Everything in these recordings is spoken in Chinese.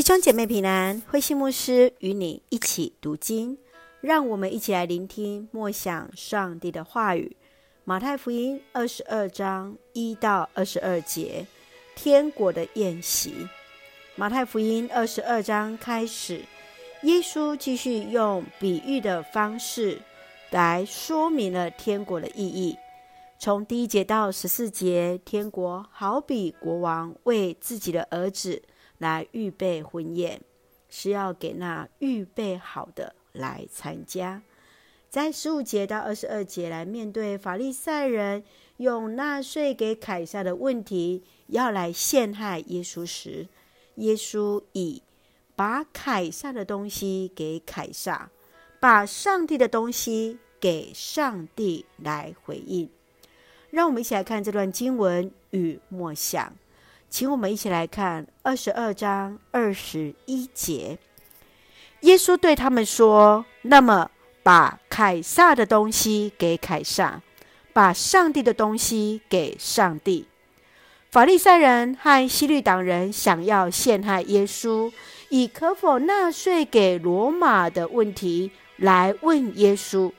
弟兄姐妹平安，慧馨牧师与你一起读经，让我们一起来聆听默想上帝的话语。马太福音二十二章一到二十二节，天国的宴席。马太福音二十二章开始，耶稣继续用比喻的方式来说明了天国的意义。从第一节到十四节，天国好比国王为自己的儿子来预备婚宴，是要给那预备好的来参加。在十五节到二十二节，来面对法利赛人用纳税给凯撒的问题，要来陷害耶稣时，耶稣以把凯撒的东西给凯撒，把上帝的东西给上帝来回应。让我们一起来看这段经文与默想，请我们一起来看二十二章二十一节。耶稣对他们说：“那么，把凯撒的东西给凯撒，把上帝的东西给上帝。”法利赛人和希律党人想要陷害耶稣，以可否纳税给罗马的问题来问耶稣。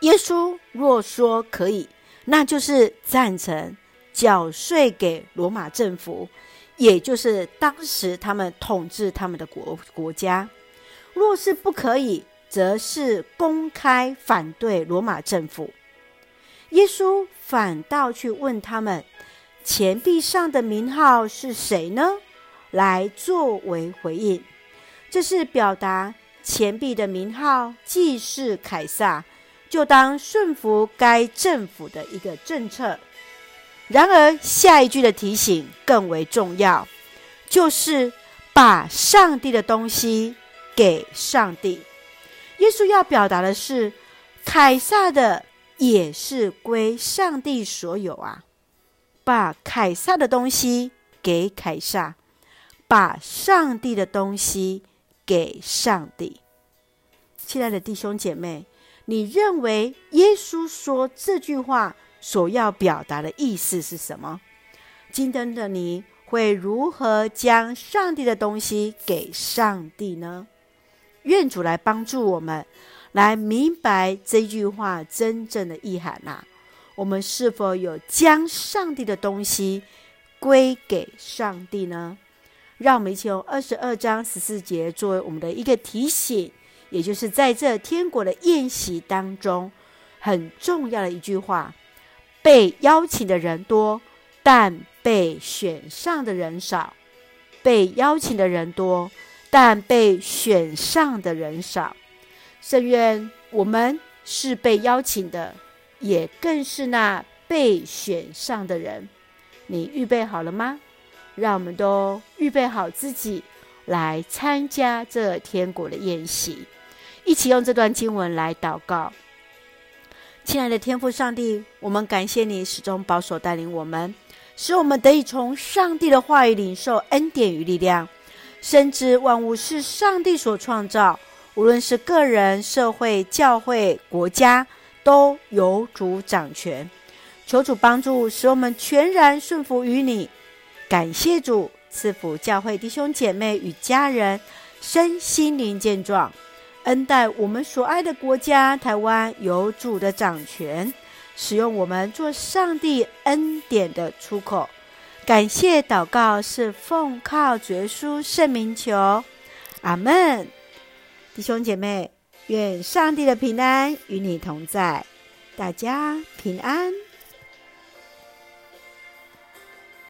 耶稣若说可以。那就是赞成缴税给罗马政府，也就是当时他们统治他们的国国家。若是不可以，则是公开反对罗马政府。耶稣反倒去问他们：钱币上的名号是谁呢？来作为回应。这是表达钱币的名号既是凯撒。就当顺服该政府的一个政策。然而，下一句的提醒更为重要，就是把上帝的东西给上帝。耶稣要表达的是，凯撒的也是归上帝所有啊！把凯撒的东西给凯撒，把上帝的东西给上帝。亲爱的弟兄姐妹。你认为耶稣说这句话所要表达的意思是什么？今天的你会如何将上帝的东西给上帝呢？愿主来帮助我们，来明白这句话真正的意涵呐。我们是否有将上帝的东西归给上帝呢？让我们一起用二十二章十四节作为我们的一个提醒。也就是在这天国的宴席当中，很重要的一句话：被邀请的人多，但被选上的人少。被邀请的人多，但被选上的人少。圣愿我们是被邀请的，也更是那被选上的人。你预备好了吗？让我们都预备好自己，来参加这天国的宴席。一起用这段经文来祷告，亲爱的天父上帝，我们感谢你始终保守带领我们，使我们得以从上帝的话语领受恩典与力量，深知万物是上帝所创造，无论是个人、社会、教会、国家，都由主掌权。求主帮助，使我们全然顺服于你。感谢主赐福教会弟兄姐妹与家人身心灵健壮。恩待我们所爱的国家台湾，有主的掌权，使用我们做上帝恩典的出口。感谢祷告是奉靠绝书圣名求，阿门。弟兄姐妹，愿上帝的平安与你同在，大家平安。